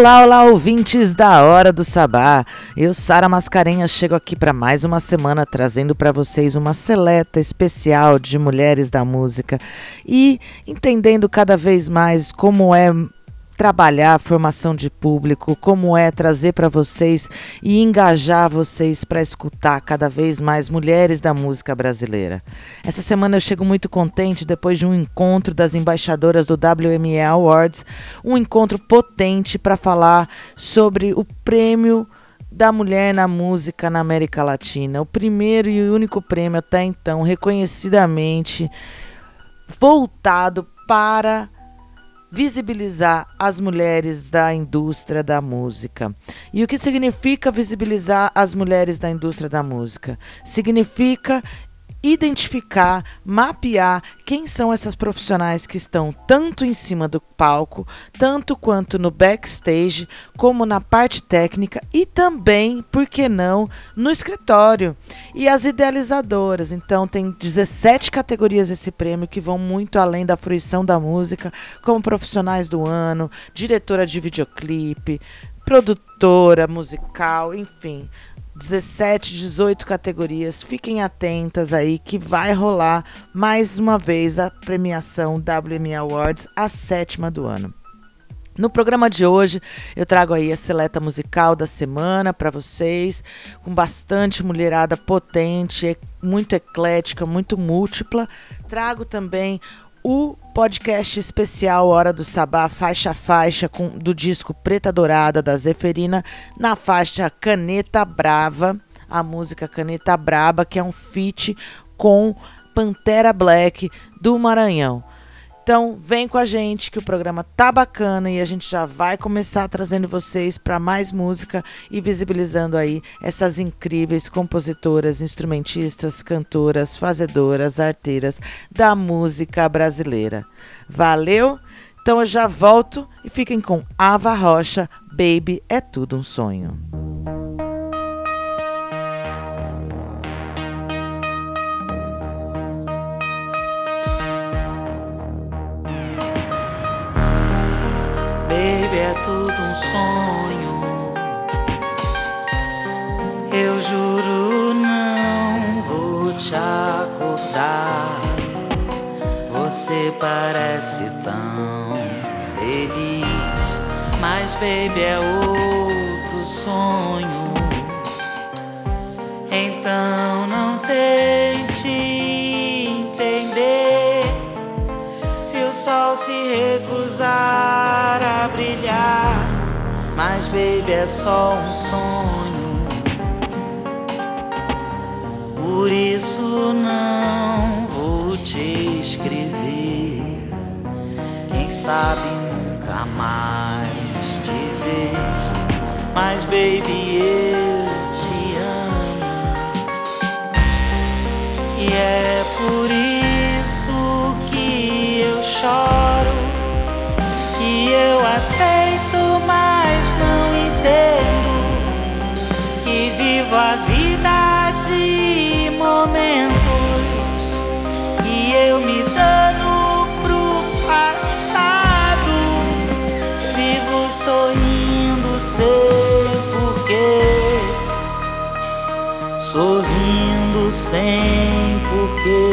Olá, olá, ouvintes da Hora do Sabá. Eu, Sara Mascarenhas, chego aqui para mais uma semana trazendo para vocês uma seleta especial de mulheres da música e entendendo cada vez mais como é trabalhar a formação de público, como é trazer para vocês e engajar vocês para escutar cada vez mais mulheres da música brasileira. Essa semana eu chego muito contente depois de um encontro das embaixadoras do WME Awards, um encontro potente para falar sobre o prêmio da mulher na música na América Latina, o primeiro e único prêmio até então reconhecidamente voltado para visibilizar as mulheres da indústria da música. E o que significa visibilizar as mulheres da indústria da música? Significa identificar, mapear quem são essas profissionais que estão tanto em cima do palco, tanto quanto no backstage, como na parte técnica e também, por que não, no escritório. E as idealizadoras. Então, tem 17 categorias esse prêmio que vão muito além da fruição da música, como profissionais do ano, diretora de videoclipe, produtora musical, enfim. 17, 18 categorias. Fiquem atentas aí que vai rolar mais uma vez a premiação WME Awards, a sétima do ano. No programa de hoje, eu trago aí a seleta musical da semana para vocês, com bastante mulherada potente, muito eclética, muito múltipla. Trago também o podcast especial Hora do Sabá, faixa a faixa, com, do disco Preta Dourada da Zeferina, na faixa Caneta Brava, a música Caneta Braba, que é um feat com Pantera Black do Maranhão. Então, vem com a gente que o programa tá bacana e a gente já vai começar trazendo vocês para mais música e visibilizando aí essas incríveis compositoras, instrumentistas, cantoras, fazedoras, arteiras da música brasileira. Valeu? Então eu já volto e fiquem com Ava Rocha, Baby é tudo um sonho. É tudo um sonho. Eu juro, não vou te acordar. Você parece tão feliz, mas, baby, é outro sonho. Então não tente entender se o sol se recusar. Mas, baby, é só um sonho. Por isso não vou te escrever. Quem sabe nunca mais te ver. Mas, baby, eu te amo. E é por isso sem porquê.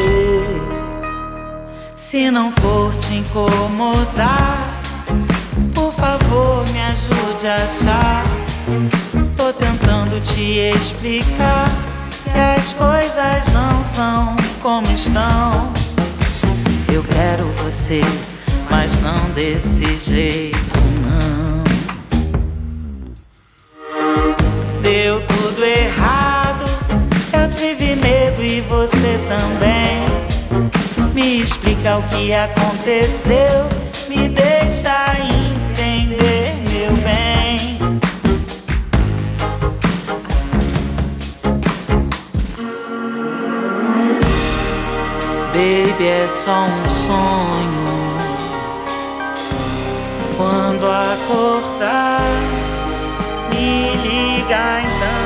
Se não for te incomodar, por favor me ajude a achar. Tô tentando te explicar que as coisas não são como estão. Eu quero você, mas não desse jeito, o que aconteceu, me deixa entender, meu bem. Baby, é só um sonho. Quando acordar, me liga então.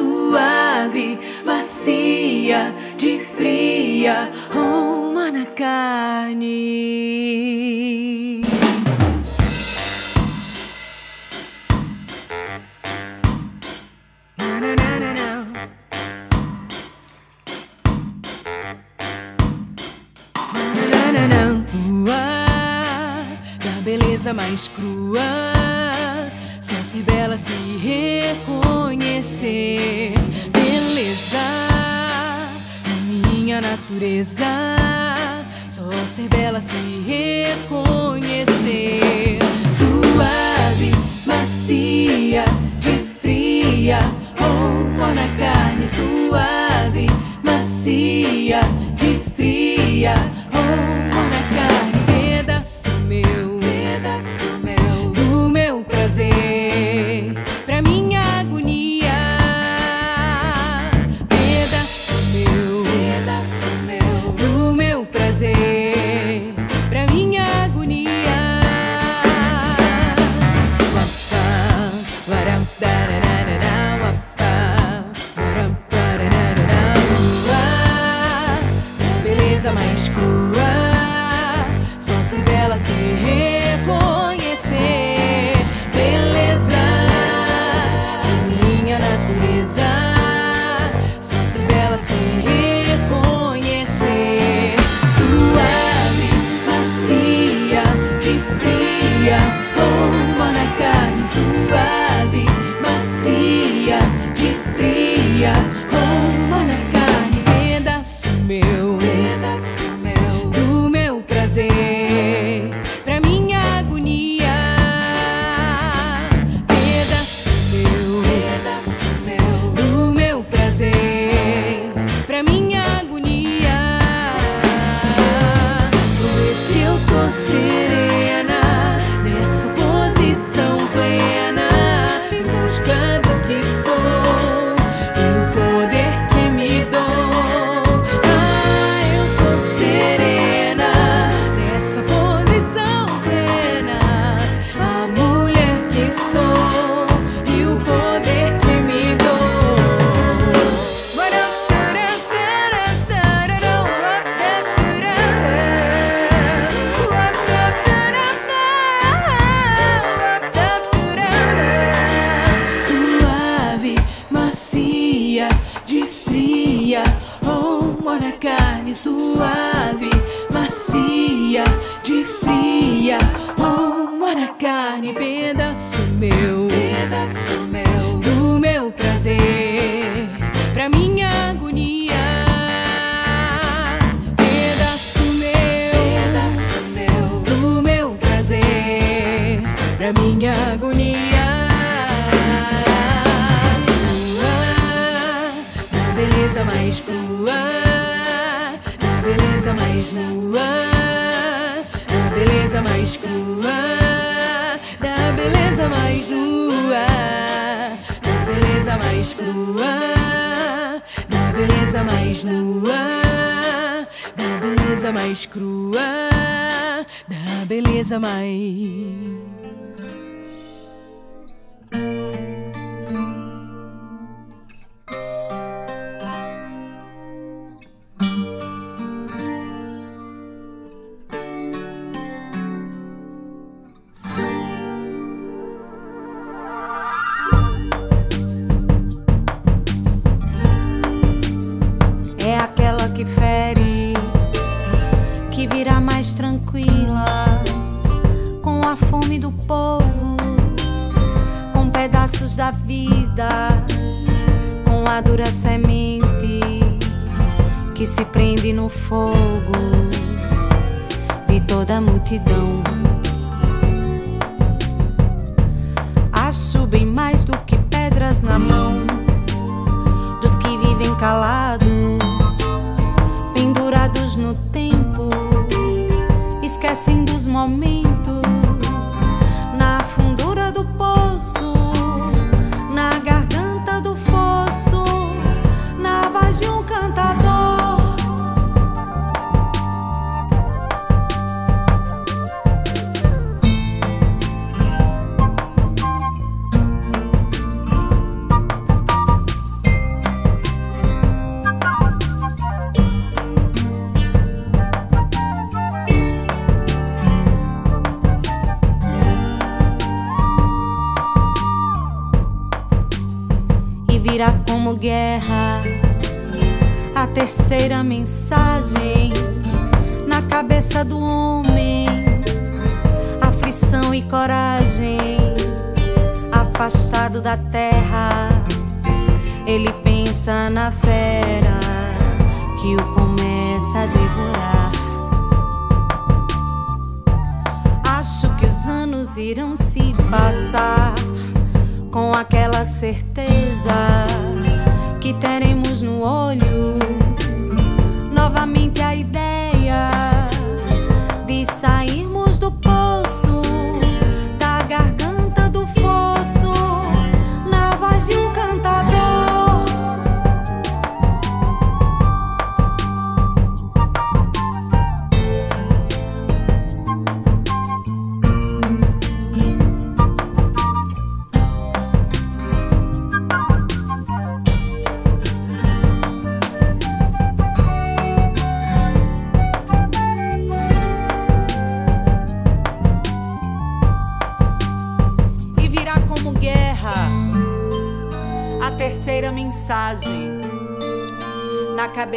Suave, macia, de fria, uma na carne. beleza mais crua. Natureza. Só ser bela se reconhecer. Suave, macia, de fria. do povo, com pedaços da vida, com a dura semente que se prende no fogo de toda a multidão. Acho bem mais do que pedras na mão dos que vivem calados, pendurados no tempo, esquecendo os momentos como guerra. A terceira mensagem na cabeça do homem, aflição e coragem, afastado da terra, ele pensa na fera que o começa a devorar. Acho que os anos irão se passar com aquela certeza que teremos no olho. Novamente a ideia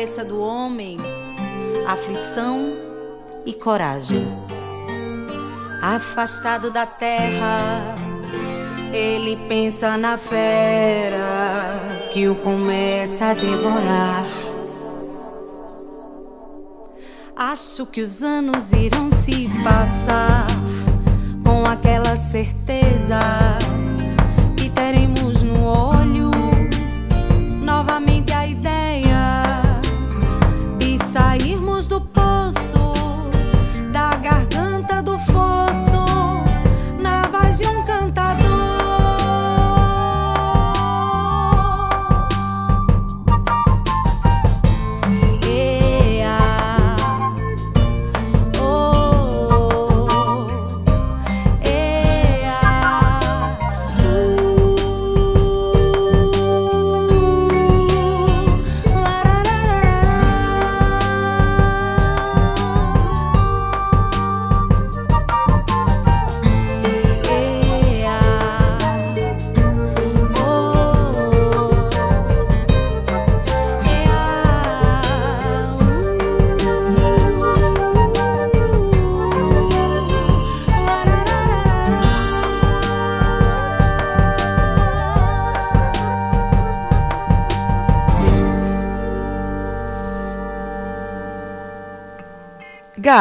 cabeça do homem, aflição e coragem. Afastado da terra, ele pensa na fera que o começa a devorar. Acho que os anos irão se passar com aquela certeza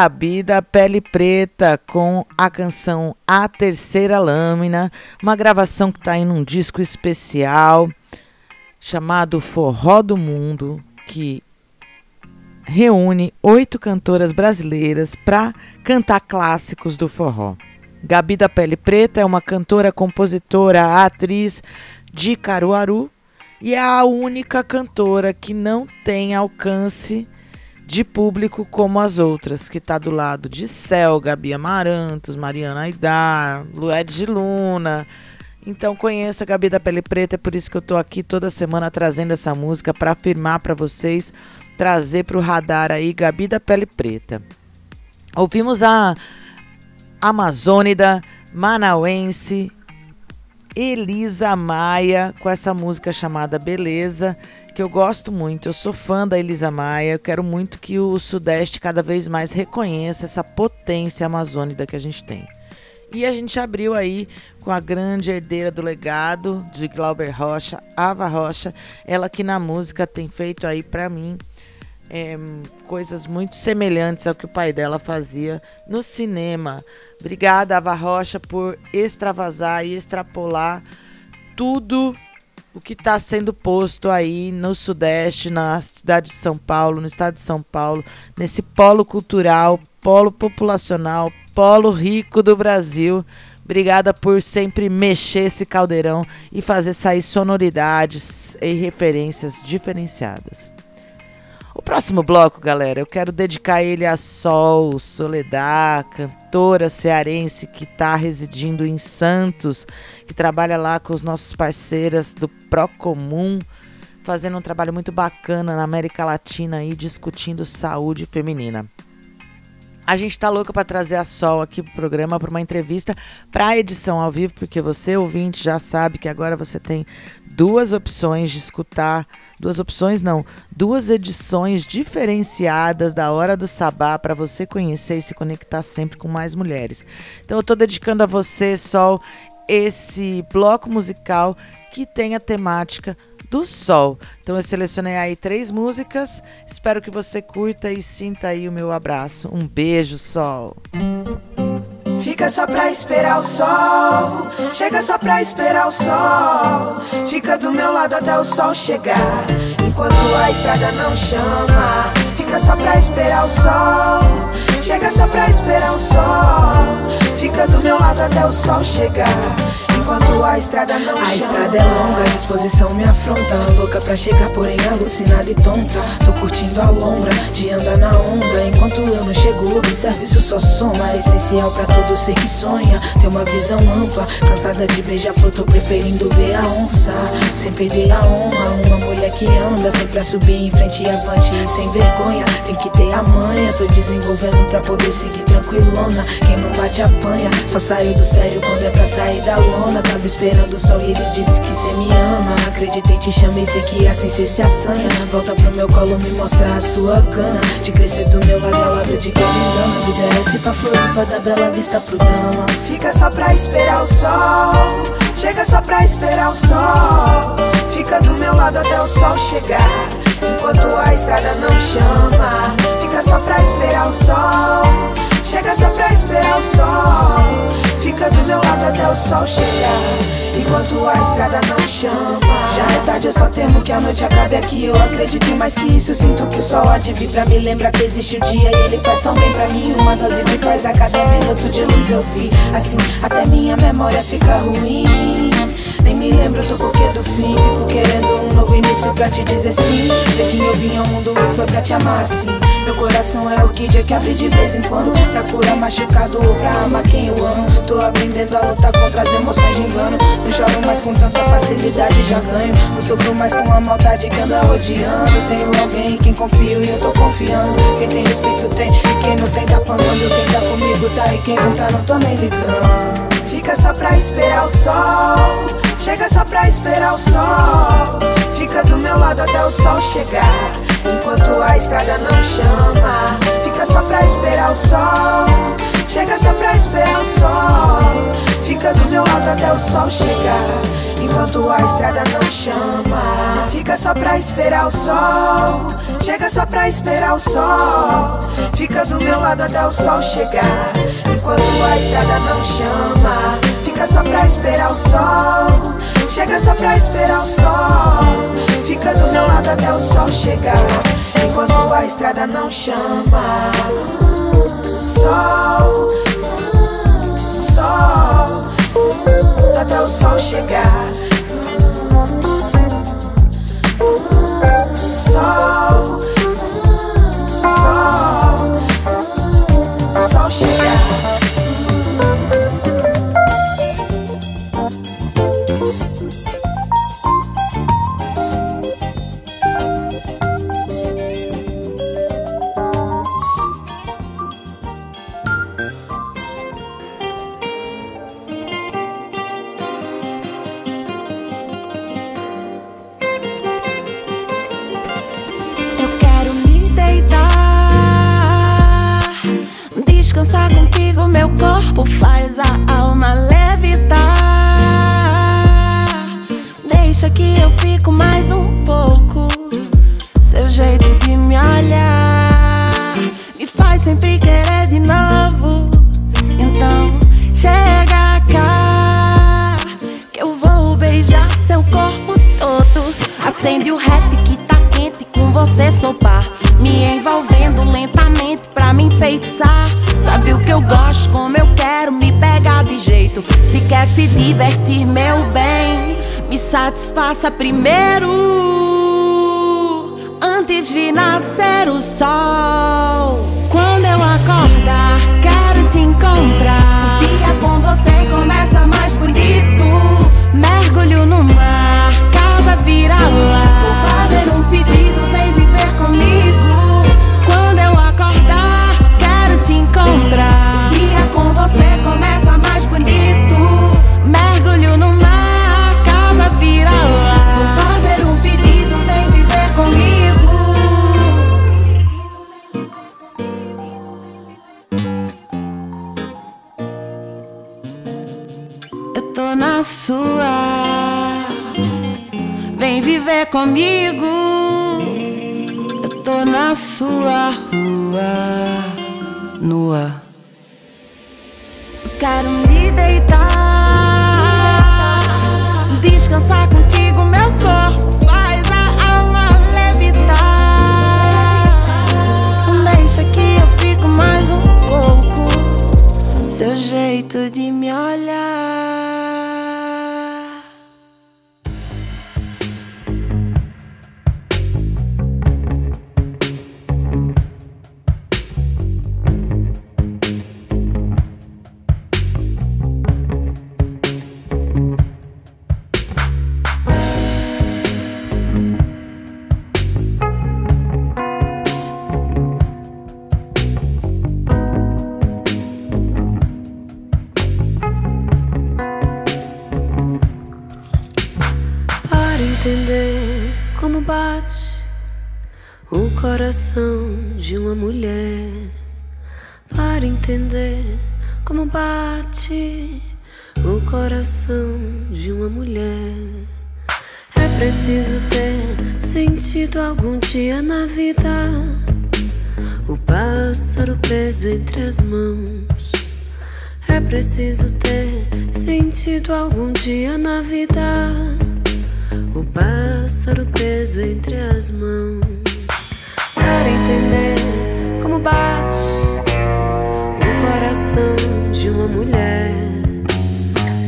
Gabi da Pele Preta com a canção A Terceira Lâmina, uma gravação que está em um disco especial chamado Forró do Mundo, que reúne oito cantoras brasileiras para cantar clássicos do forró. Gabi da Pele Preta é uma cantora, compositora, atriz de Caruaru e é a única cantora que não tem alcance de público como as outras, que está do lado de Cel, Gabi Amarantos, Mariana Aidar, Lued de Luna. Então conheça a Gabi da Pele Preta, é por isso que eu estou aqui toda semana trazendo essa música para afirmar para vocês, trazer para o radar aí Gabi da Pele Preta. Ouvimos a amazônida manauense Elisa Maia com essa música chamada Beleza, que eu gosto muito. Eu sou fã da Elisa Maia. Eu quero muito que o Sudeste cada vez mais reconheça essa potência amazônica que a gente tem. E a gente abriu aí com a grande herdeira do legado de Glauber Rocha, Ava Rocha, ela que na música tem feito aí para mim é, coisas muito semelhantes ao que o pai dela fazia no cinema. Obrigada, Ava Rocha, por extravasar e extrapolar tudo o que está sendo posto aí no Sudeste, na cidade de São Paulo, no estado de São Paulo, nesse polo cultural, polo populacional, polo rico do Brasil. Obrigada por sempre mexer esse caldeirão e fazer sair sonoridades e referências diferenciadas. O próximo bloco, galera, eu quero dedicar ele a Sol Soledad, cantora cearense que está residindo em Santos, que trabalha lá com os nossos parceiras do Procomum, fazendo um trabalho muito bacana na América Latina aí, discutindo saúde feminina. A gente tá louca para trazer a Sol aqui pro programa para uma entrevista para edição ao vivo, porque você ouvinte já sabe que agora você tem duas opções de escutar, duas opções não, duas edições diferenciadas da Hora do Sabá para você conhecer e se conectar sempre com mais mulheres. Então eu tô dedicando a você, Sol, esse bloco musical que tem a temática do sol. Então eu selecionei aí três músicas. Espero que você curta e sinta aí o meu abraço. Um beijo, sol. Fica só pra esperar o sol. Chega só pra esperar o sol. Fica do meu lado até o sol chegar. Enquanto a estrada não chama. Fica só pra esperar o sol. Chega só pra esperar o sol. Fica do meu lado até o sol chegar enquanto a estrada não A chama. estrada é longa, a disposição me afronta. Louca pra chegar, porém alucinada e tonta. Tô curtindo a lombra de andar na onda. Enquanto eu não chego, observe isso só soma. É Essencial pra todo ser que sonha. Ter uma visão ampla, cansada de beijar flor Tô preferindo ver a onça. Sem perder a honra, uma mulher que anda Sempre a subir em frente e avante. Sem vergonha, tem que ter a manha. Tô desenvolvendo pra poder seguir tranquilona. Quem não bate apanha, só saiu do sério quando é pra sair da lona Tava esperando o sol e ele disse que cê me ama. Acreditei, te chamei, sei que assim cê se assanha. Volta pro meu colo me mostrar a sua cana De crescer do meu lado ao lado de quem me engana Vida é pra Floripa, da Bela Vista pro Dama Fica só pra esperar o sol. Chega só pra esperar o sol. Fica do meu lado até o sol chegar. Enquanto a estrada não chama. Fica só pra esperar o sol. Chega só pra esperar o sol Fica do meu lado até o sol chegar Enquanto a estrada não chama. Já é tarde, eu só temo que a noite acabe aqui. Eu acredito em mais que isso, sinto que o sol há de vir Pra me lembrar que existe o dia. E ele faz tão bem pra mim Uma dose de paz a cada minuto de luz eu vi. Assim, até minha memória fica ruim nem me lembro do porquê do fim? Fico querendo um novo início pra te dizer sim. Leitinho eu vim ao mundo e foi pra te amar assim Meu coração é orquídea que abre de vez em quando Pra curar machucado ou pra amar quem eu amo. Tô aprendendo a lutar contra as emoções de engano. Não choro mais com tanta facilidade, já ganho. Não sofro mais com a maldade que anda rodeando. Tenho alguém em quem confio e eu tô confiando. Quem tem respeito tem e quem não tem tá pagando. Quem tá comigo tá e quem não tá não tô nem ligando. Fica só pra esperar o sol Chega só pra esperar o sol. Fica do meu lado até o sol chegar. Enquanto a estrada não chama. Fica só pra esperar o sol. Chega só pra esperar o sol. Fica do meu lado até o sol chegar. Enquanto a estrada não chama. Fica só pra esperar o sol. Chega só pra esperar o sol. Fica do meu lado até o sol chegar. Enquanto a estrada não chama. Fica só pra esperar o sol. Chega só pra esperar o sol. Fica do meu lado até o sol chegar. Enquanto a estrada não chama. Sol. Comigo. Eu tô na sua rua, nua. quero me deitar, descansar contigo, meu corpo faz a alma levitar. Deixa que eu fico mais um pouco. Seu jeito de me olhar. Coração de uma mulher para entender como bate o coração de uma mulher. É preciso ter sentido algum dia na vida o pássaro preso entre as mãos. É preciso ter sentido algum dia na vida o pássaro preso entre as mãos para entender como bate o coração de uma mulher.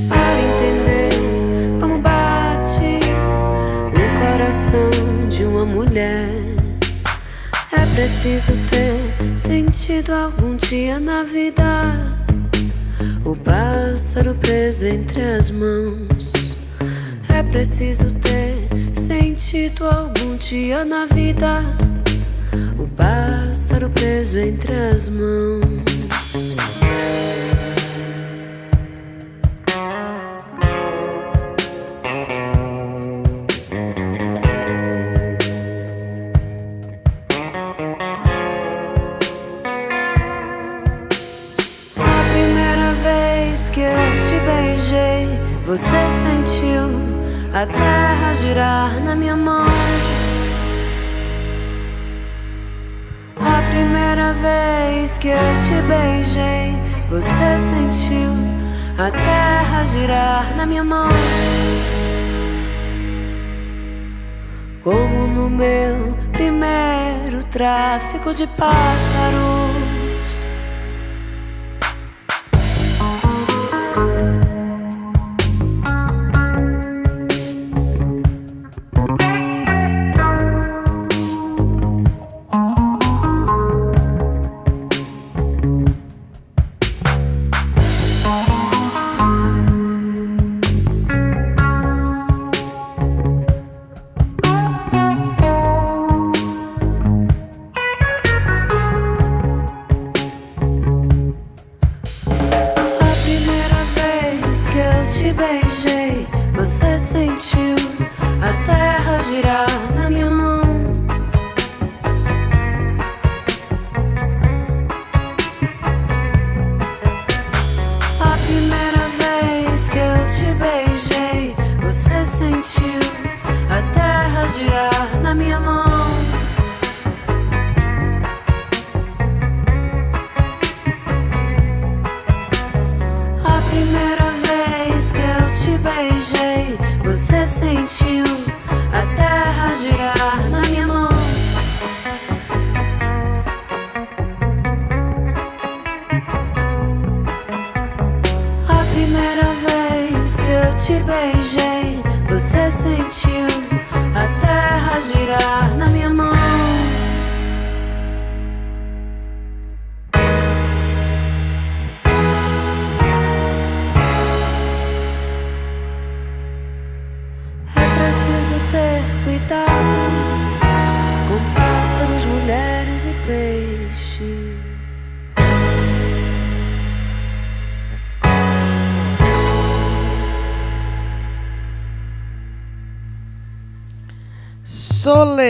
Para entender como bate o coração de uma mulher. É preciso ter sentido algum dia na vida. O pássaro preso entre as mãos. É preciso ter sentido algum dia na vida pássaro preso entre as mãos.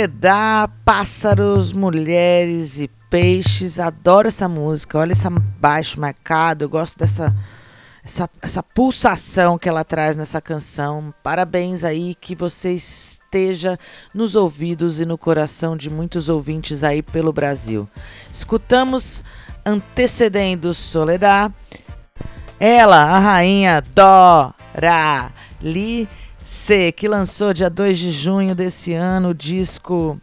Soledad, pássaros, mulheres e peixes. Adoro essa música. Olha esse baixo marcado. Eu gosto dessa essa, essa pulsação que ela traz nessa canção. Parabéns aí, que você esteja nos ouvidos e no coração de muitos ouvintes aí pelo Brasil. Escutamos antecedendo Soledad, ela, a rainha Dora Lice, que lançou dia 2 de junho desse ano o disco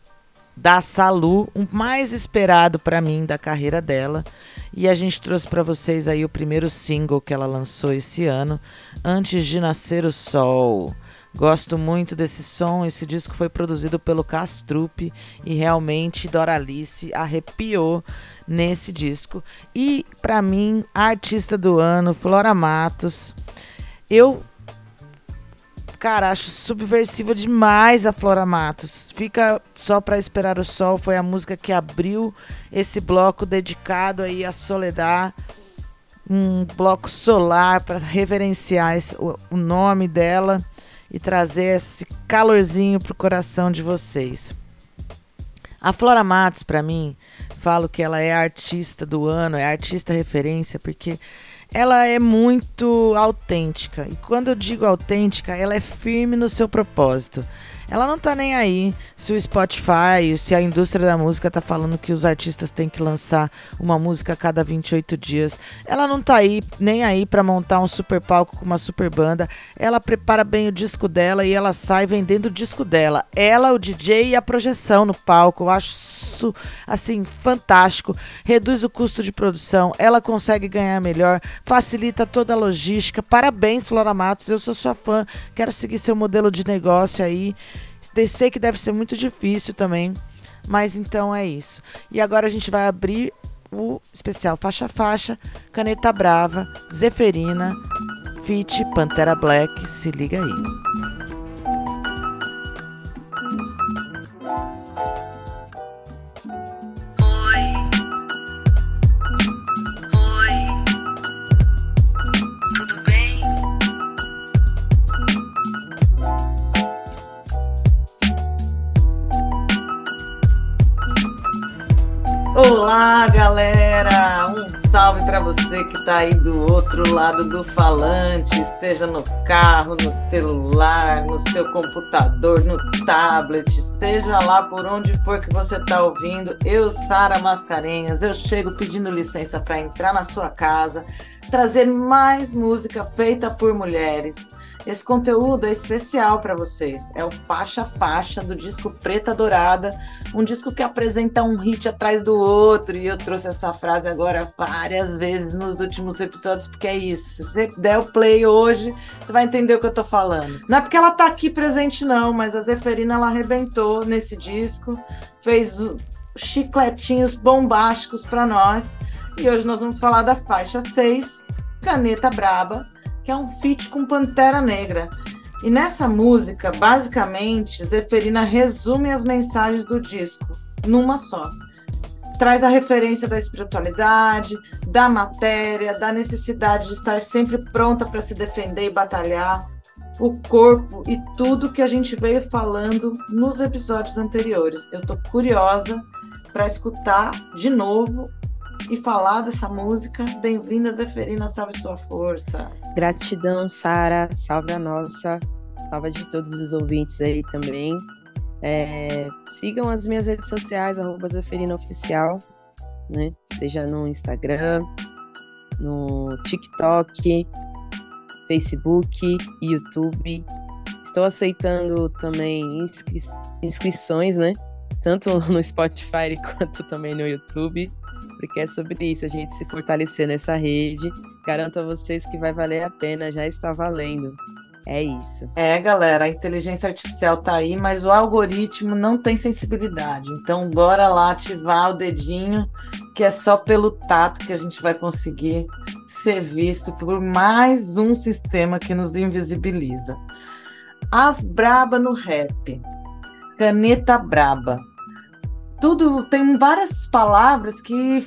da Salu, o mais esperado para mim da carreira dela. E a gente trouxe para vocês aí o primeiro single que ela lançou esse ano, Antes de Nascer o Sol. Gosto muito desse som. Esse disco foi produzido pelo Castrupe e realmente Doralice arrepiou nesse disco. E para mim, a artista do ano, Flora Matos. Eu Cara, acho subversiva demais a Flora Matos. Fica só para esperar o sol foi a música que abriu esse bloco dedicado aí à Soledad, um bloco solar para reverenciar esse, o, o nome dela e trazer esse calorzinho pro coração de vocês. A Flora Matos, para mim, falo que ela é a artista do ano, é a artista referência, porque ela é muito autêntica. E quando eu digo autêntica, ela é firme no seu propósito. Ela não tá nem aí se o Spotify, se a indústria da música tá falando que os artistas têm que lançar uma música a cada 28 dias. Ela não tá aí nem aí para montar um super palco com uma super banda. Ela prepara bem o disco dela e ela sai vendendo o disco dela. Ela, o DJ e a projeção no palco. Eu acho isso assim fantástico. Reduz o custo de produção, ela consegue ganhar melhor, facilita toda a logística. Parabéns, Flora Matos. Eu sou sua fã. Quero seguir seu modelo de negócio aí. Sei que deve ser muito difícil também, mas então é isso. E agora a gente vai abrir o especial faixa faixa, Caneta Brava, Zeferina, Fit, Pantera Black, se liga aí. Olá, galera! Um salve para você que está aí do outro lado do falante, seja no carro, no celular, no seu computador, no tablet, seja lá por onde for que você está ouvindo. Eu, Sara Mascarenhas, eu chego pedindo licença para entrar na sua casa, trazer mais música feita por mulheres esse conteúdo é especial para vocês. É o Faixa Faixa do disco Preta Dourada, um disco que apresenta um hit atrás do outro. E eu trouxe essa frase agora várias vezes nos últimos episódios, porque é isso. Se você der o play hoje, você vai entender o que eu tô falando. Não é porque ela tá aqui presente, não, mas a Zeferina ela arrebentou nesse disco, fez chicletinhos bombásticos para nós. E hoje nós vamos falar da faixa 6, Caneta Braba, que é um feat com Pantera Negra. E nessa música, basicamente, Zeferina resume as mensagens do disco numa só. Traz a referência da espiritualidade, da matéria, da necessidade de estar sempre pronta para se defender e batalhar, o corpo e tudo que a gente veio falando nos episódios anteriores. Eu tô curiosa para escutar de novo e falar dessa música. Bem-vinda, Zeferina, salve sua força. Gratidão, Sara, salve a nossa, salve de todos os ouvintes aí também. É, sigam as minhas redes sociais, arroba Zeferina Oficial, né? Seja no Instagram, no TikTok, Facebook, YouTube. Estou aceitando também inscri inscrições, né? Tanto no Spotify quanto também no YouTube porque é sobre isso, a gente se fortalecer nessa rede. Garanto a vocês que vai valer a pena, já está valendo. É isso. É, galera, a inteligência artificial tá aí, mas o algoritmo não tem sensibilidade. Então, bora lá ativar o dedinho, que é só pelo tato que a gente vai conseguir ser visto por mais um sistema que nos invisibiliza. As braba no rap. Caneta braba tudo tem várias palavras que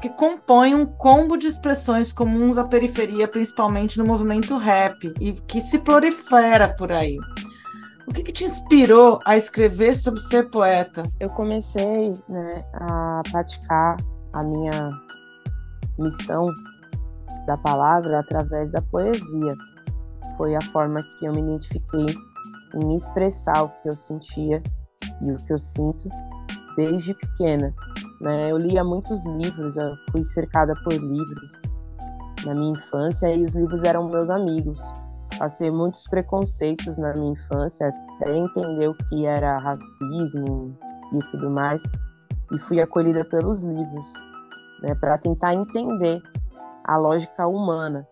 que compõem um combo de expressões comuns à periferia, principalmente no movimento rap, e que se prolifera por aí. O que, que te inspirou a escrever sobre ser poeta? Eu comecei né, a praticar a minha missão da palavra através da poesia. Foi a forma que eu me identifiquei em expressar o que eu sentia e o que eu sinto desde pequena. Né? Eu lia muitos livros, eu fui cercada por livros na minha infância e os livros eram meus amigos. Passei muitos preconceitos na minha infância, até entender o que era racismo e tudo mais, e fui acolhida pelos livros, né, para tentar entender a lógica humana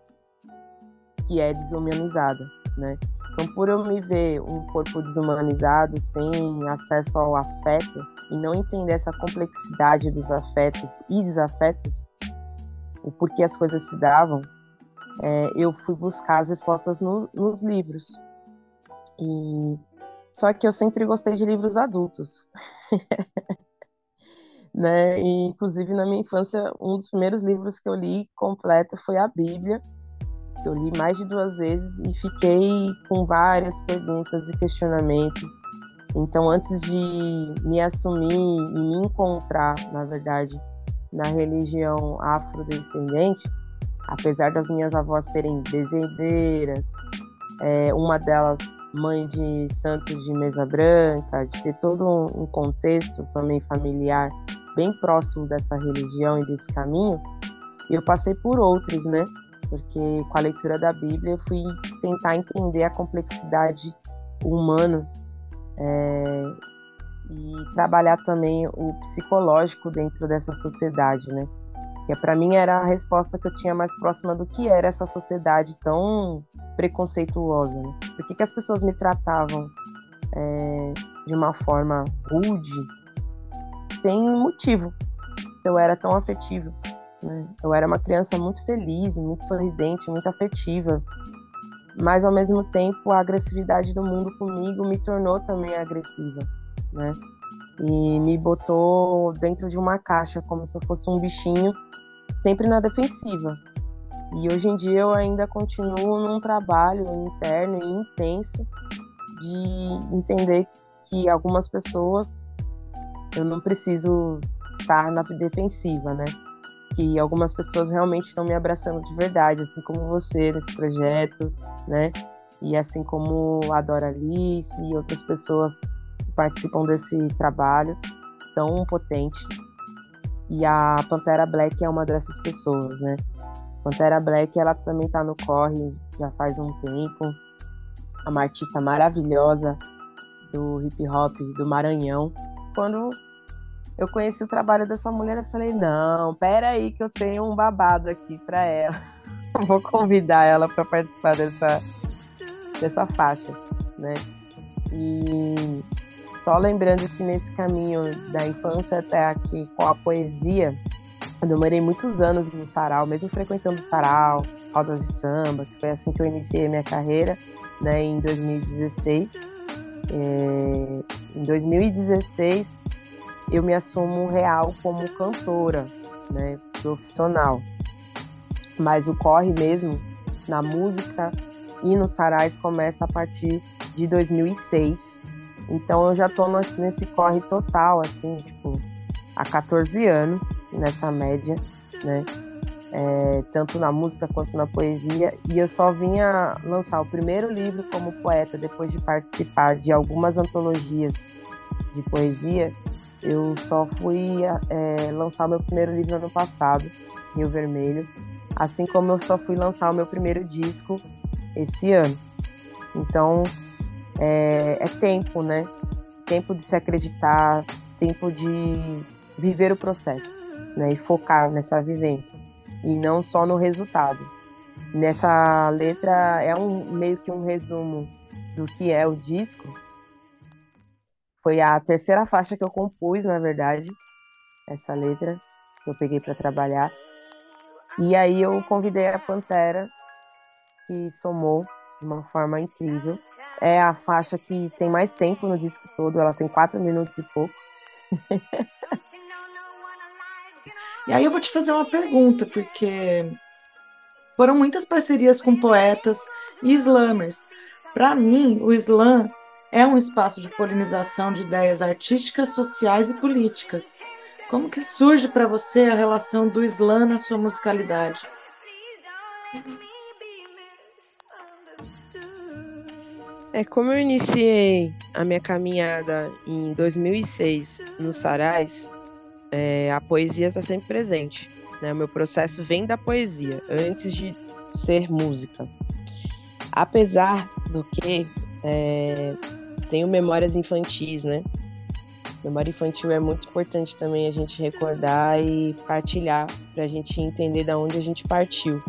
que é desumanizada, né? Então, por eu me ver um corpo desumanizado, sem acesso ao afeto, e não entender essa complexidade dos afetos e desafetos, o porquê as coisas se davam, é, eu fui buscar as respostas no, nos livros. E só que eu sempre gostei de livros adultos. né? E, inclusive na minha infância, um dos primeiros livros que eu li completo foi a Bíblia eu li mais de duas vezes e fiquei com várias perguntas e questionamentos. Então, antes de me assumir e me encontrar, na verdade, na religião afrodescendente, apesar das minhas avós serem bezendeiras, é, uma delas mãe de santos de mesa branca, de ter todo um contexto também familiar bem próximo dessa religião e desse caminho, eu passei por outros, né? Porque com a leitura da Bíblia eu fui tentar entender a complexidade humana é, e trabalhar também o psicológico dentro dessa sociedade, né? Que para mim era a resposta que eu tinha mais próxima do que era essa sociedade tão preconceituosa. Né? Por que, que as pessoas me tratavam é, de uma forma rude, sem motivo, se eu era tão afetivo? Né? Eu era uma criança muito feliz, muito sorridente, muito afetiva, mas ao mesmo tempo a agressividade do mundo comigo me tornou também agressiva, né? E me botou dentro de uma caixa como se eu fosse um bichinho, sempre na defensiva. E hoje em dia eu ainda continuo num trabalho interno e intenso de entender que algumas pessoas eu não preciso estar na defensiva, né? Que algumas pessoas realmente estão me abraçando de verdade, assim como você nesse projeto, né? E assim como a Dora Alice e outras pessoas que participam desse trabalho tão potente. E a Pantera Black é uma dessas pessoas, né? Pantera Black, ela também está no corre já faz um tempo. É uma artista maravilhosa do hip hop do Maranhão. Quando eu conheci o trabalho dessa mulher e falei, não, pera aí que eu tenho um babado aqui para ela. Vou convidar ela para participar dessa, dessa faixa, né? E só lembrando que nesse caminho da infância até aqui com a poesia, eu demorei muitos anos no sarau, mesmo frequentando o sarau, rodas de samba, que foi assim que eu iniciei a minha carreira, né, em 2016. É, em 2016 eu me assumo real como cantora, né, profissional. Mas o corre mesmo na música e nos sarais começa a partir de 2006. Então eu já tô nesse corre total, assim, tipo, há 14 anos, nessa média, né? É, tanto na música quanto na poesia. E eu só vinha lançar o primeiro livro como poeta depois de participar de algumas antologias de poesia eu só fui é, lançar meu primeiro livro ano passado, Rio Vermelho, assim como eu só fui lançar o meu primeiro disco esse ano. Então, é, é tempo, né? Tempo de se acreditar, tempo de viver o processo, né? E focar nessa vivência e não só no resultado. Nessa letra é um meio que um resumo do que é o disco, foi a terceira faixa que eu compus, na verdade, essa letra que eu peguei para trabalhar. E aí eu convidei a Pantera, que somou de uma forma incrível. É a faixa que tem mais tempo no disco todo, ela tem quatro minutos e pouco. e aí eu vou te fazer uma pergunta, porque foram muitas parcerias com poetas e slamers. Para mim, o slam é um espaço de polinização de ideias artísticas, sociais e políticas. Como que surge para você a relação do slam na sua musicalidade? É como eu iniciei a minha caminhada em 2006 no Sarais, é, a poesia está sempre presente. Né? O meu processo vem da poesia, antes de ser música. Apesar do que é, tenho memórias infantis, né? Memória infantil é muito importante também a gente recordar e partilhar para a gente entender da onde a gente partiu.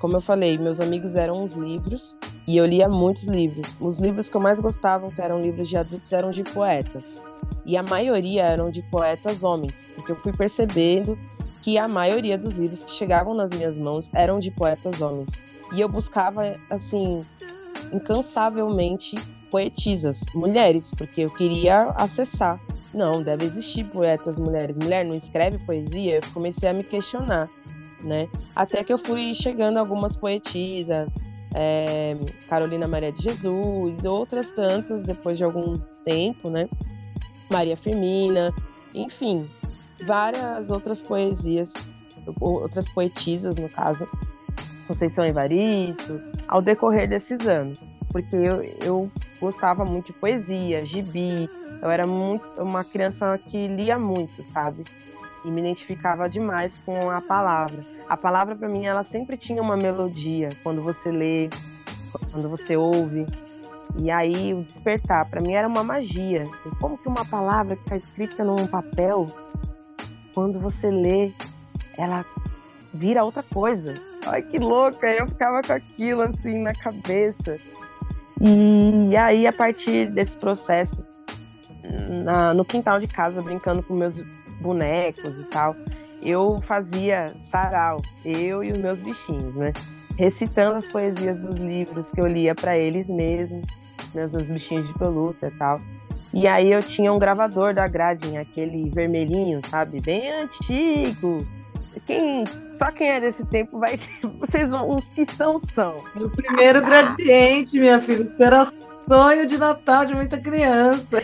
Como eu falei, meus amigos eram os livros e eu lia muitos livros. Os livros que eu mais gostava, que eram livros de adultos, eram de poetas. E a maioria eram de poetas homens, porque eu fui percebendo que a maioria dos livros que chegavam nas minhas mãos eram de poetas homens. E eu buscava, assim, incansavelmente poetisas, mulheres, porque eu queria acessar. Não, deve existir poetas mulheres. Mulher não escreve poesia? Eu comecei a me questionar né? Até que eu fui chegando algumas poetisas, é, Carolina Maria de Jesus, outras tantas depois de algum tempo, né? Maria Firmina, enfim, várias outras poesias, outras poetisas, no caso, Conceição Evaristo, ao decorrer desses anos, porque eu, eu gostava muito de poesia, gibi, eu era muito uma criança que lia muito, sabe? e me identificava demais com a palavra. A palavra para mim ela sempre tinha uma melodia quando você lê, quando você ouve. E aí o despertar para mim era uma magia. Assim, como que uma palavra que está escrita num papel, quando você lê, ela vira outra coisa. Ai que louca! Eu ficava com aquilo assim na cabeça. E aí a partir desse processo, na, no quintal de casa, brincando com meus bonecos e tal, eu fazia sarau, eu e os meus bichinhos, né? Recitando as poesias dos livros que eu lia para eles mesmos, meus os bichinhos de pelúcia e tal. E aí eu tinha um gravador da Gradin, aquele vermelhinho, sabe? Bem antigo. Quem, só quem é desse tempo vai. Vocês vão. Os que são, são. O primeiro gradiente, minha filha. Era sonho de Natal de muita criança.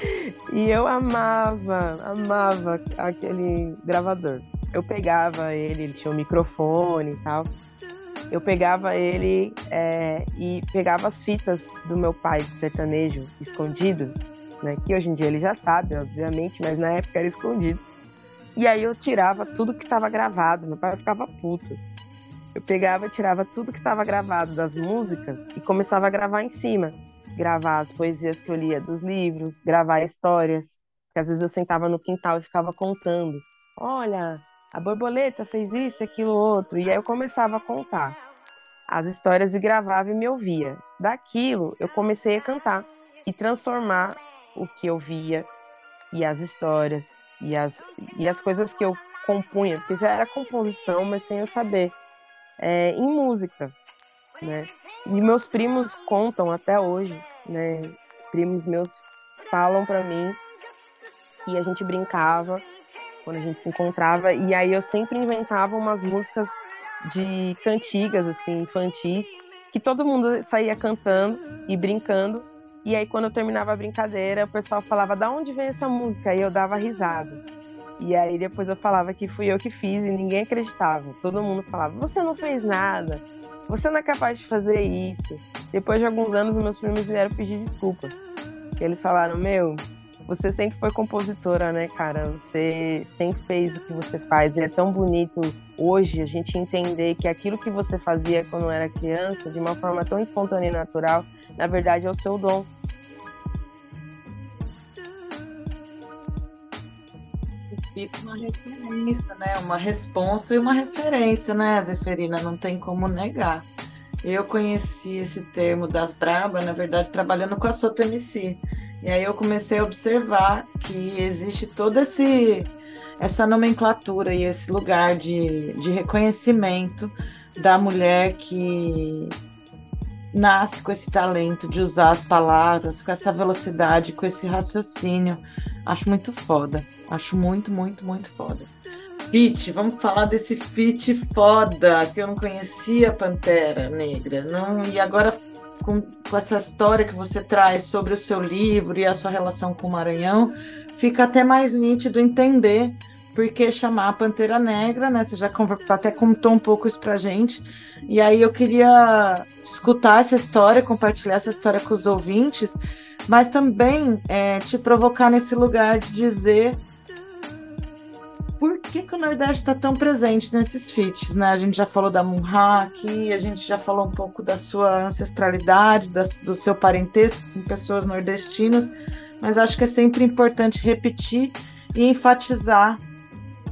E eu amava, amava aquele gravador. Eu pegava ele, ele tinha um microfone e tal. Eu pegava ele é, e pegava as fitas do meu pai de sertanejo escondido, né? Que hoje em dia ele já sabe, obviamente, mas na época era escondido. E aí eu tirava tudo que estava gravado. Meu pai ficava puto. Eu pegava, tirava tudo que estava gravado das músicas e começava a gravar em cima gravar as poesias que eu lia dos livros, gravar histórias, que às vezes eu sentava no quintal e ficava contando. Olha, a borboleta fez isso, aquilo, outro. E aí eu começava a contar as histórias e gravava e me ouvia. Daquilo eu comecei a cantar e transformar o que eu via e as histórias e as, e as coisas que eu compunha, porque já era composição, mas sem eu saber, é, em música, né? E meus primos contam até hoje, né? Primos meus falam para mim que a gente brincava quando a gente se encontrava e aí eu sempre inventava umas músicas de cantigas assim, infantis, que todo mundo saía cantando e brincando. E aí quando eu terminava a brincadeira, o pessoal falava: "Da onde vem essa música?" E eu dava risada. E aí depois eu falava que fui eu que fiz e ninguém acreditava. Todo mundo falava: "Você não fez nada". Você não é capaz de fazer isso. Depois de alguns anos, meus primos vieram pedir desculpa. Eles falaram: Meu, você sempre foi compositora, né, cara? Você sempre fez o que você faz. E é tão bonito hoje a gente entender que aquilo que você fazia quando era criança, de uma forma tão espontânea e natural, na verdade é o seu dom. Uma referência, né? Uma responsa e uma referência, né, Zeferina? Não tem como negar. Eu conheci esse termo das brabas, na verdade, trabalhando com a Soto MC. E aí eu comecei a observar que existe toda esse, essa nomenclatura e esse lugar de, de reconhecimento da mulher que nasce com esse talento de usar as palavras, com essa velocidade, com esse raciocínio. Acho muito foda. Acho muito, muito, muito foda. Fit, vamos falar desse fit foda que eu não conhecia Pantera Negra, não? E agora com, com essa história que você traz sobre o seu livro e a sua relação com o Maranhão, fica até mais nítido entender por que chamar a Pantera Negra, né? Você já até contou um pouco isso pra gente. E aí eu queria escutar essa história, compartilhar essa história com os ouvintes, mas também é, te provocar nesse lugar de dizer por que, que o Nordeste está tão presente nesses feats, né? A gente já falou da Munha aqui, a gente já falou um pouco da sua ancestralidade, da, do seu parentesco com pessoas nordestinas, mas acho que é sempre importante repetir e enfatizar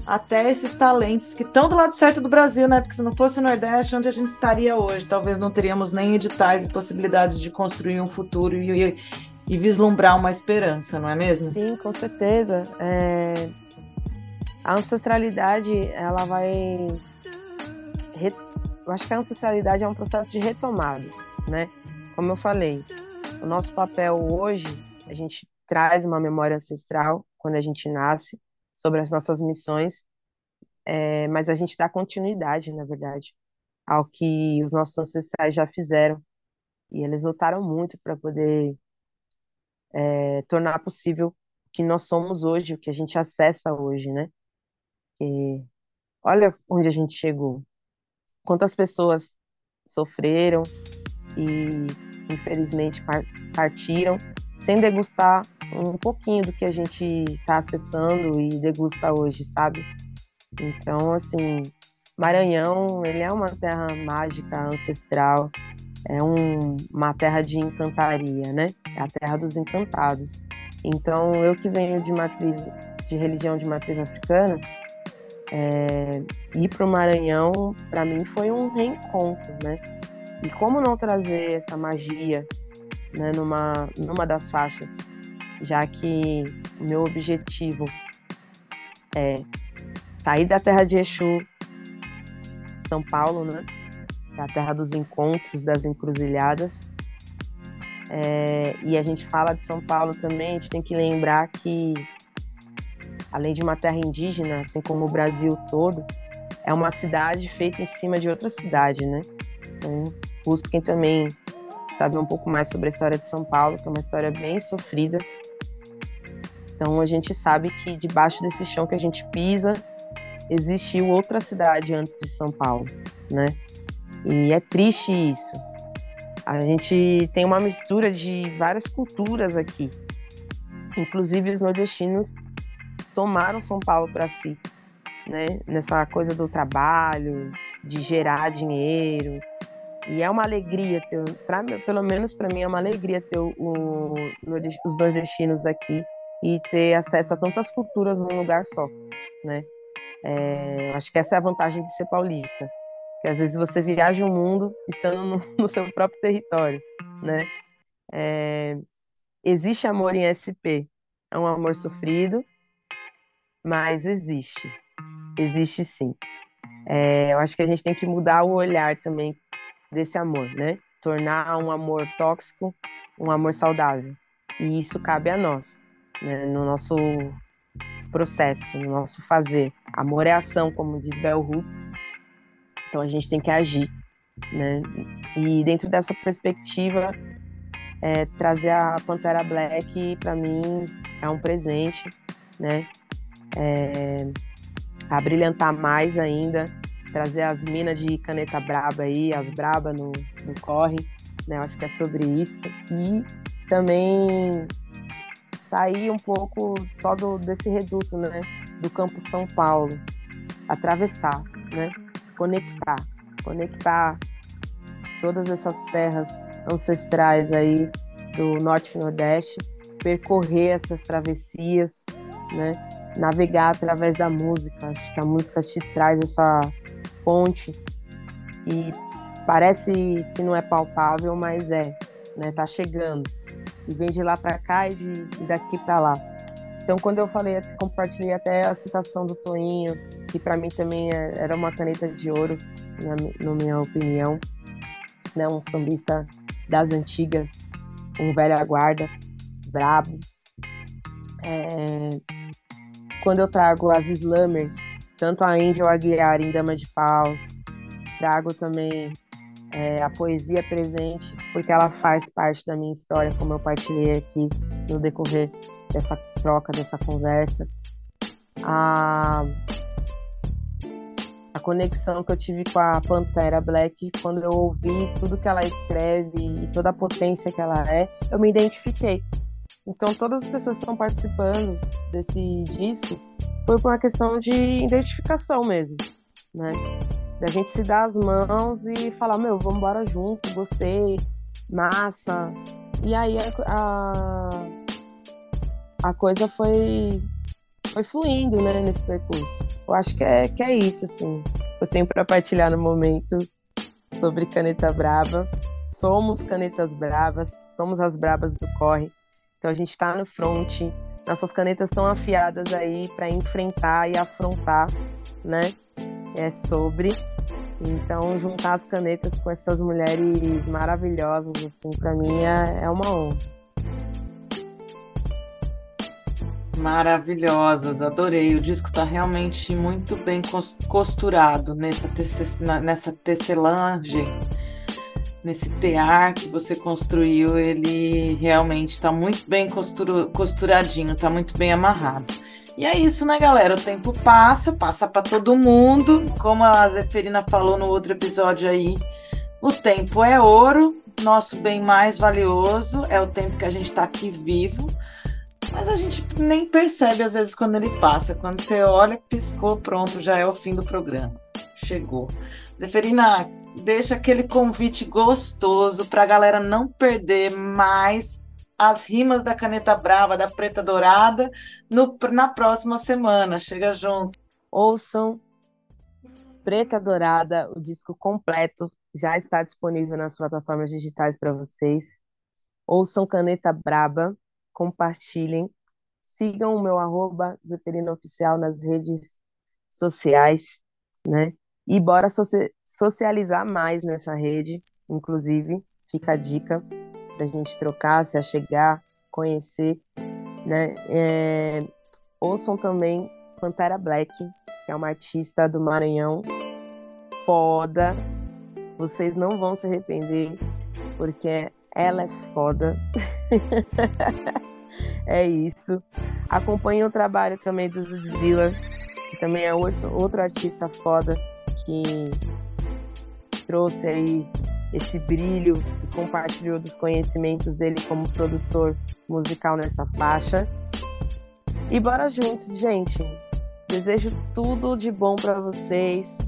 até esses talentos que estão do lado certo do Brasil, né? Porque se não fosse o Nordeste, onde a gente estaria hoje? Talvez não teríamos nem editais e possibilidades de construir um futuro e, e vislumbrar uma esperança, não é mesmo? Sim, com certeza. É... A ancestralidade, ela vai. Eu acho que a ancestralidade é um processo de retomada, né? Como eu falei, o nosso papel hoje, a gente traz uma memória ancestral quando a gente nasce, sobre as nossas missões, é, mas a gente dá continuidade, na verdade, ao que os nossos ancestrais já fizeram. E eles lutaram muito para poder é, tornar possível o que nós somos hoje, o que a gente acessa hoje, né? E olha onde a gente chegou. Quantas pessoas sofreram e infelizmente partiram sem degustar um pouquinho do que a gente está acessando e degusta hoje, sabe? Então, assim, Maranhão, ele é uma terra mágica, ancestral, é um, uma terra de encantaria, né? É a terra dos encantados. Então, eu que venho de matriz, de religião de matriz africana, é, ir para o Maranhão, para mim, foi um reencontro, né? E como não trazer essa magia né, numa, numa das faixas já que o meu objetivo é sair da terra de Exu, São Paulo, né? Da terra dos encontros, das encruzilhadas. É, e a gente fala de São Paulo também, a gente tem que lembrar que, além de uma terra indígena, assim como o Brasil todo, é uma cidade feita em cima de outra cidade, né? Então, busquem também saber um pouco mais sobre a história de São Paulo, que é uma história bem sofrida, então a gente sabe que debaixo desse chão que a gente pisa existiu outra cidade antes de São Paulo, né? E é triste isso. A gente tem uma mistura de várias culturas aqui. Inclusive os nordestinos tomaram São Paulo para si, né? Nessa coisa do trabalho, de gerar dinheiro. E é uma alegria ter, pra, pelo menos para mim é uma alegria ter o, o, os nordestinos aqui e ter acesso a tantas culturas num lugar só, né? É, acho que essa é a vantagem de ser paulista, que às vezes você viaja o mundo estando no, no seu próprio território, né? É, existe amor em SP, é um amor sofrido, mas existe, existe sim. É, eu acho que a gente tem que mudar o olhar também desse amor, né? Tornar um amor tóxico um amor saudável. E isso cabe a nós né, no nosso processo, no nosso fazer. Amor é ação, como diz Bell Hooks. Então a gente tem que agir, né? E dentro dessa perspectiva, é, trazer a Pantera Black para mim é um presente, né? É, a brilhantar mais ainda, trazer as minas de caneta braba aí, as braba no, no corre, né? Acho que é sobre isso. E também sair um pouco só do, desse reduto, né? Do campo São Paulo, atravessar, né? Conectar, conectar todas essas terras ancestrais aí do Norte e Nordeste, percorrer essas travessias, né? Navegar através da música. Acho que a música te traz essa ponte que parece que não é palpável, mas é, né? Tá chegando e vem de lá para cá e, de, e daqui para lá. Então, quando eu falei, compartilhei até a citação do Toinho, que para mim também é, era uma caneta de ouro, na, na minha opinião, né? um sambista das antigas, um velho guarda, brabo. É... Quando eu trago as slammers, tanto a Angel Aguiar em Dama de Paus, trago também é, a poesia presente, porque ela faz parte da minha história, como eu partilhei aqui no decorrer dessa troca, dessa conversa. a, a conexão que eu tive com a Pantera Black quando eu ouvi tudo que ela escreve e toda a potência que ela é, eu me identifiquei. Então todas as pessoas que estão participando desse disco foi por uma questão de identificação mesmo, né? Da gente se dar as mãos e falar, meu, vamos embora junto, gostei, massa. E aí a, a, coisa foi foi fluindo, né, nesse percurso. Eu acho que é, que é isso, assim. Eu tenho para partilhar no momento sobre Caneta Brava. Somos canetas bravas, somos as bravas do corre. Então a gente está no front, nossas canetas estão afiadas aí para enfrentar e afrontar, né? É sobre. Então juntar as canetas com essas mulheres maravilhosas, assim, para mim é, é uma honra. Maravilhosas, adorei. O disco está realmente muito bem costurado nessa, nessa tecelagem, nesse tear que você construiu. Ele realmente está muito bem costuradinho, está muito bem amarrado. E é isso, né, galera? O tempo passa, passa para todo mundo. Como a Zeferina falou no outro episódio aí, o tempo é ouro, nosso bem mais valioso é o tempo que a gente está aqui vivo. Mas a gente nem percebe às vezes quando ele passa. Quando você olha, piscou, pronto, já é o fim do programa. Chegou. Zeferina, deixa aquele convite gostoso para a galera não perder mais as rimas da Caneta Brava, da Preta Dourada, no, na próxima semana. Chega junto. Ouçam Preta Dourada, o disco completo já está disponível nas plataformas digitais para vocês. Ouçam Caneta Braba, compartilhem, sigam o meu arroba Oficial nas redes sociais, né? E bora socializar mais nessa rede, inclusive, fica a dica para a gente trocar, se achegar, conhecer, né? É... Ouçam também Pantera Black, que é uma artista do Maranhão, foda. Vocês não vão se arrepender, porque ela é foda. é isso. Acompanhe o trabalho também do Zudzilla, que também é outro, outro artista foda que trouxe aí esse brilho e compartilhou dos conhecimentos dele como produtor musical nessa faixa. E bora juntos, gente. Desejo tudo de bom para vocês.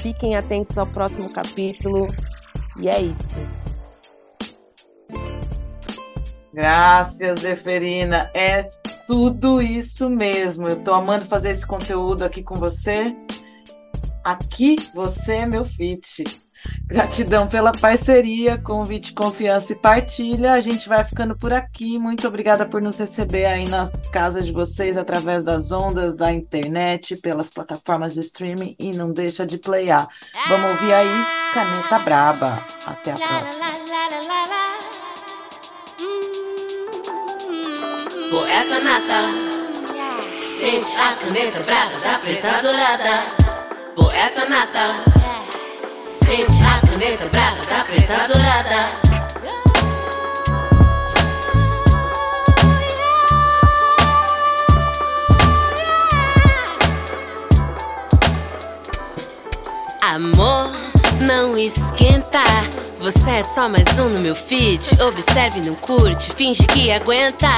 Fiquem atentos ao próximo capítulo. E é isso. Graças, Zeferina. É tudo isso mesmo. Eu estou amando fazer esse conteúdo aqui com você. Aqui você é meu fit. Gratidão pela parceria, convite, confiança e partilha. A gente vai ficando por aqui. Muito obrigada por nos receber aí nas casas de vocês através das ondas da internet, pelas plataformas de streaming e não deixa de playar. Vamos ouvir aí Caneta Braba. Até a próxima. poeta nata. Sente a caneta brava da preta dourada. Poeta nata. Sente a caneta brava da preta dourada. Amor, não esquenta. Você é só mais um no meu feed. Observe, não curte, finge que aguenta.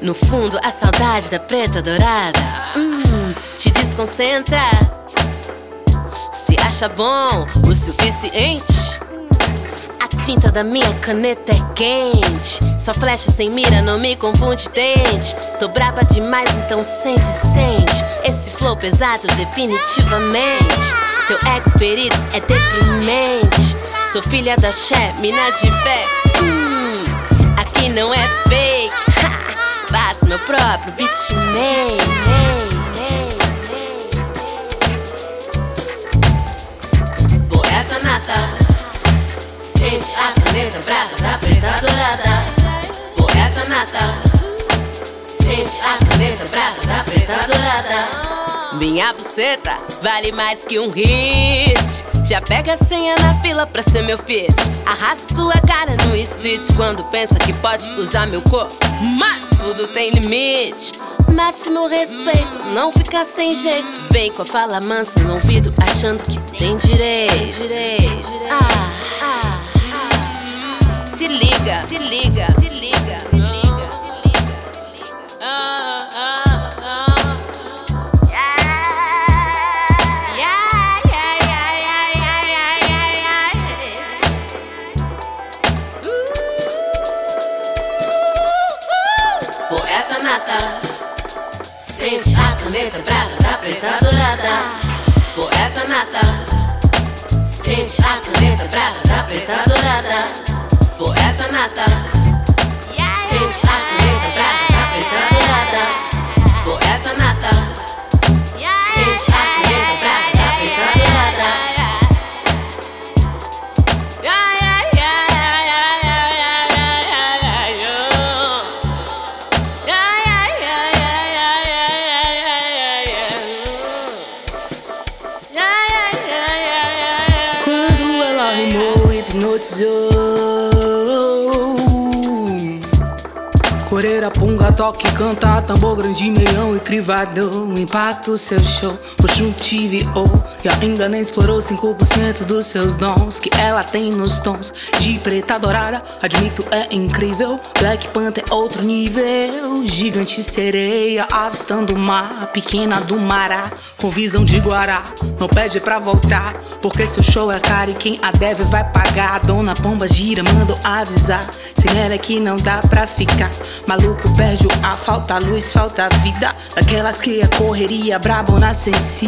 No fundo, a saudade da preta dourada hum, te desconcentra. Se acha bom o suficiente. A tinta da minha caneta é quente. Só flecha sem mira não me confunde dente. Tô braba demais, então sente, sente. Esse flow pesado, definitivamente. Teu ego ferido é deprimente. Sou filha da Xé, mina de fé. Hum, aqui não é fake. Faço meu próprio beatman. Sente a caneta brava da preta dourada. Poeta nata, sente a caneta brava da preta dourada. Minha buceta vale mais que um hit. Já pega a senha na fila pra ser meu fit. Arrasta tua cara no street quando pensa que pode usar meu corpo. Mas tudo tem limite. máximo respeito, não fica sem jeito. Vem com a fala mansa no ouvido, achando que tem direito. Ah, ah, ah. Se liga, se liga, se liga, se liga. Poeta nata, sente a caneta brava preta dourada. Poeta nata, sente a caneta brava da preta dourada. Poeta nata, sente a caneta brava da preta dourada. Toque, canta, tambor grande, meião e crivador. Impacto seu show, TV ou E ainda nem explorou 5% dos seus dons Que ela tem nos tons. De preta dourada Admito, é incrível. Black Panther, outro nível. Gigante sereia, avistando o mar Pequena do Mará, com visão de Guará. Não pede pra voltar, porque seu show é caro E quem a deve vai pagar. Dona Pomba gira, mandou avisar. Sem ela é que não dá pra ficar. Maluco perde o ar, falta luz, falta vida. Daquelas que é correria, brabona sensível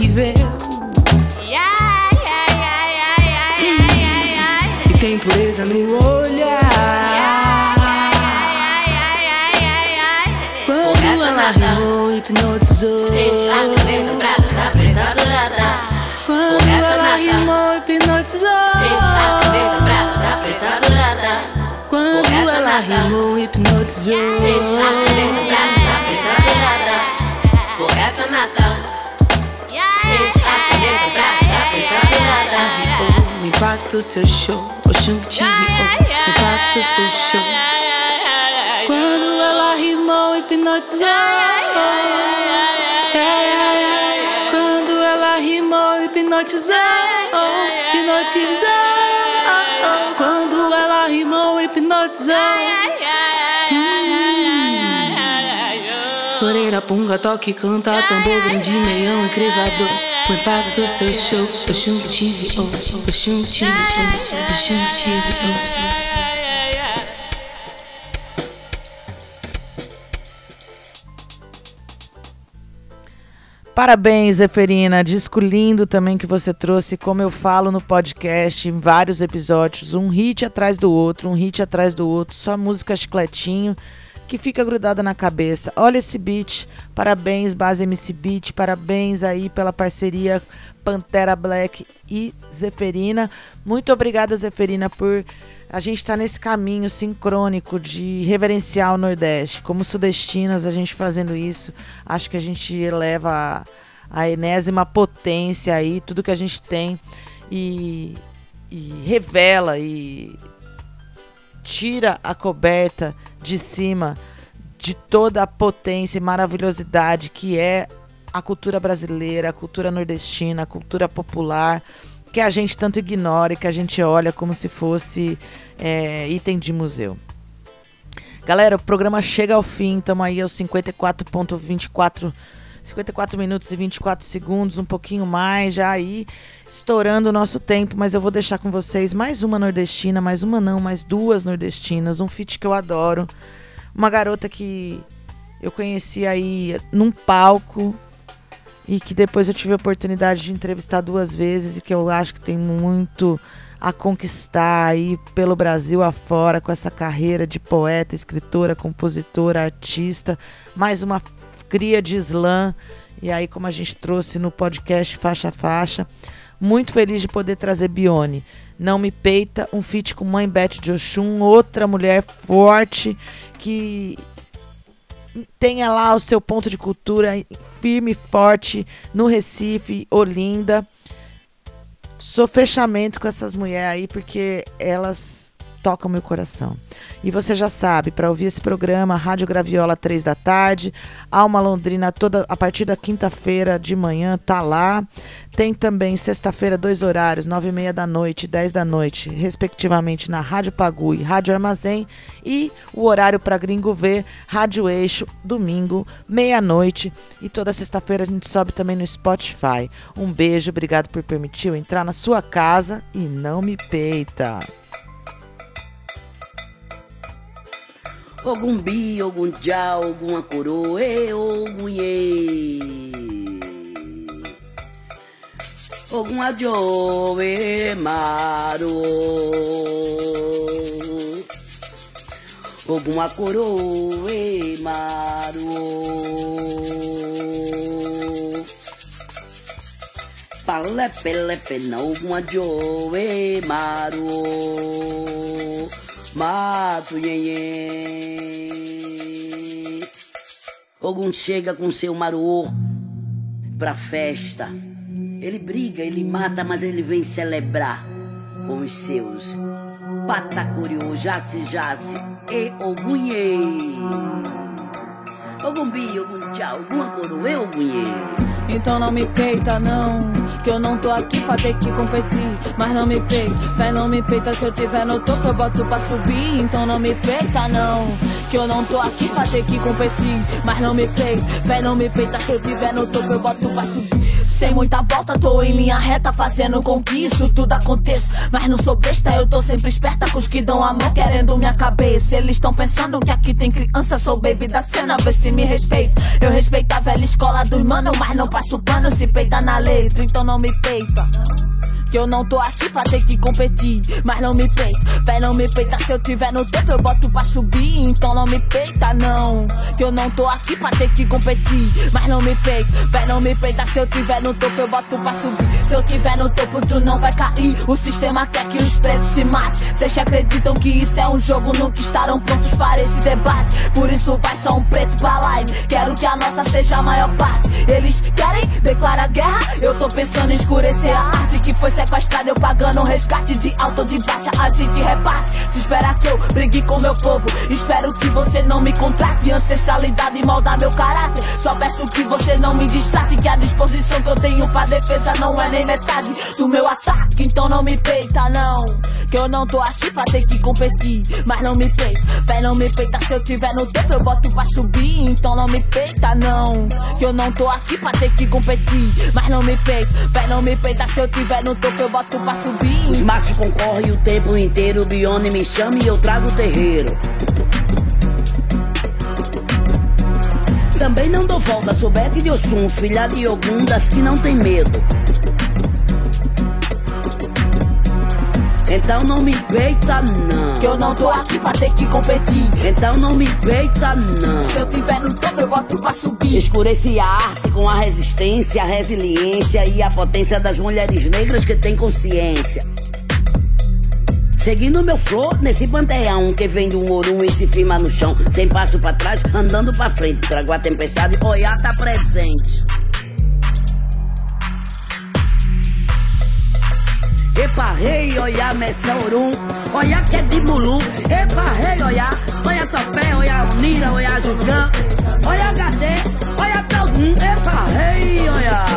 E tem pureza no olhar. Quando ela rimou, hipnotizou. Sente a caneta brava da preta dourada. Quando ela rimou, hipnotizou. Sente a caneta brava da preta dourada. Quando ela rimou, hipnotizou. Sente a caneta brava a caneta brava da preta dourada. O seu show, Oxum que te guiou O impacto seu show Quando ela rimou, hipnotizou Quando ela rimou, hipnotizou Hipnotizou Quando ela rimou, hipnotizou Coreira, punga, toque, canta, tambor, grande, meião e crivador. O impacto do seu show, guiou, Oxum que te guiou, Oxum que te guiou. Parabéns, Zeferina. Disco lindo também que você trouxe, como eu falo no podcast, em vários episódios, um hit atrás do outro, um hit atrás do outro, só música chicletinho que fica grudada na cabeça. Olha esse beat. Parabéns, Base MC Beat. Parabéns aí pela parceria Pantera Black e Zeferina. Muito obrigada, Zeferina, por a gente estar nesse caminho sincrônico de reverenciar o Nordeste. Como sudestinas, a gente fazendo isso, acho que a gente eleva a, a enésima potência aí, tudo que a gente tem e, e revela e tira a coberta de cima de toda a potência e maravilhosidade que é a cultura brasileira, a cultura nordestina, a cultura popular, que a gente tanto ignora e que a gente olha como se fosse é, item de museu. Galera, o programa chega ao fim, estamos aí aos 54.24 54 minutos e 24 segundos, um pouquinho mais, já aí estourando o nosso tempo, mas eu vou deixar com vocês mais uma nordestina, mais uma não, mais duas nordestinas, um feat que eu adoro. Uma garota que eu conheci aí num palco e que depois eu tive a oportunidade de entrevistar duas vezes e que eu acho que tem muito a conquistar aí pelo Brasil afora com essa carreira de poeta, escritora, compositora, artista, mais uma cria de slam e aí como a gente trouxe no podcast faixa a faixa, muito feliz de poder trazer Bione. Não me peita, um feat com Mãe Beth de Oxum, outra mulher forte que tenha lá o seu ponto de cultura firme e forte no Recife, Olinda. Sou fechamento com essas mulheres aí, porque elas toca o meu coração. E você já sabe, para ouvir esse programa, Rádio Graviola, 3 da tarde, Alma Londrina, toda a partir da quinta-feira de manhã, tá lá. Tem também sexta-feira, dois horários, nove e meia da noite e dez da noite, respectivamente, na Rádio Pagu e Rádio Armazém. E o horário para Gringo ver, Rádio Eixo, domingo, meia-noite. E toda sexta-feira a gente sobe também no Spotify. Um beijo, obrigado por permitir eu entrar na sua casa e não me peita. Ogum bi, ogum já, ogum coroa, ogum ye. Ogum ajoe maro. Ogum coroa maro. Palepe lepe na ogum ajoe maro. Mato iê, Ogum chega com seu maruô pra festa. Ele briga, ele mata, mas ele vem celebrar com os seus. Patacuriô, jace, jace e ogunhê. Ogumbi, ogum tchau, ogum acoroê, ogunhê. Então não me peita, não. Que eu não tô aqui pra ter que competir. Mas não me peita, fé não me peita. Se eu tiver no topo, eu boto pra subir. Então não me peita, não. Que eu não tô aqui pra ter que competir. Mas não me peita, fé não me peita. Se eu tiver no topo, eu boto pra subir. Sem muita volta, tô em linha reta, fazendo com que isso tudo aconteça. Mas não sou besta, eu tô sempre esperta com os que dão a mão, querendo minha cabeça. Eles estão pensando que aqui tem criança, sou baby da cena, vê se me respeita. Eu respeito a velha escola dos manos, mas não passo pano se peita na letra, então não me peita. Que eu não tô aqui pra ter que competir. Mas não me peita, véi, não me peita. Se eu tiver no topo, eu boto pra subir. Então não me peita, não. Que eu não tô aqui pra ter que competir. Mas não me peita, véi, não me peita. Se eu tiver no topo, eu boto pra subir. Se eu tiver no topo, tu não vai cair. O sistema quer que os pretos se matem. Vocês acreditam que isso é um jogo, nunca estarão prontos para esse debate. Por isso vai só um preto pra live. Quero que a nossa seja a maior parte. Eles querem declarar guerra. Eu tô pensando em escurecer a arte que foi sequestrado, eu pagando um resgate de alto ou de baixa, a gente reparte. Se espera que eu brigue com meu povo, espero que você não me contrate. Ancestralidade moldar meu caráter. Só peço que você não me distrate, que a disposição que eu tenho pra defesa não é nem metade do meu ataque. Então não me peita, não. Que eu não tô aqui pra ter que competir, mas não me peita. Pé não me peita, se eu tiver no topo eu boto pra subir. Então não me peita, não. Que eu não tô aqui pra ter que competir, mas não me peita. Pé não me peita, se eu tiver no topo eu boto pra subir. Os machos concorrem o tempo inteiro, Bione me chama e eu trago o terreiro. Também não dou volta, sou Bete de Oxum, filha de Ogum das que não tem medo. Então não me peita não. Que eu não tô aqui pra ter que competir. Então não me peita não. Se eu tiver no topo, eu boto pra subir. Escureci a arte com a resistência, a resiliência e a potência das mulheres negras que têm consciência. Seguindo meu flow nesse panteão que vem do ouro e se firma no chão, sem passo pra trás, andando pra frente. Trago a tempestade, olhar tá presente. Epa, rei, olha, Messaurum, olha que é de Mulu. Epa, rei, olha, olha Topé, olha Unira, olha Jugã, olha HD, olha Taldum. Epa, rei, olha.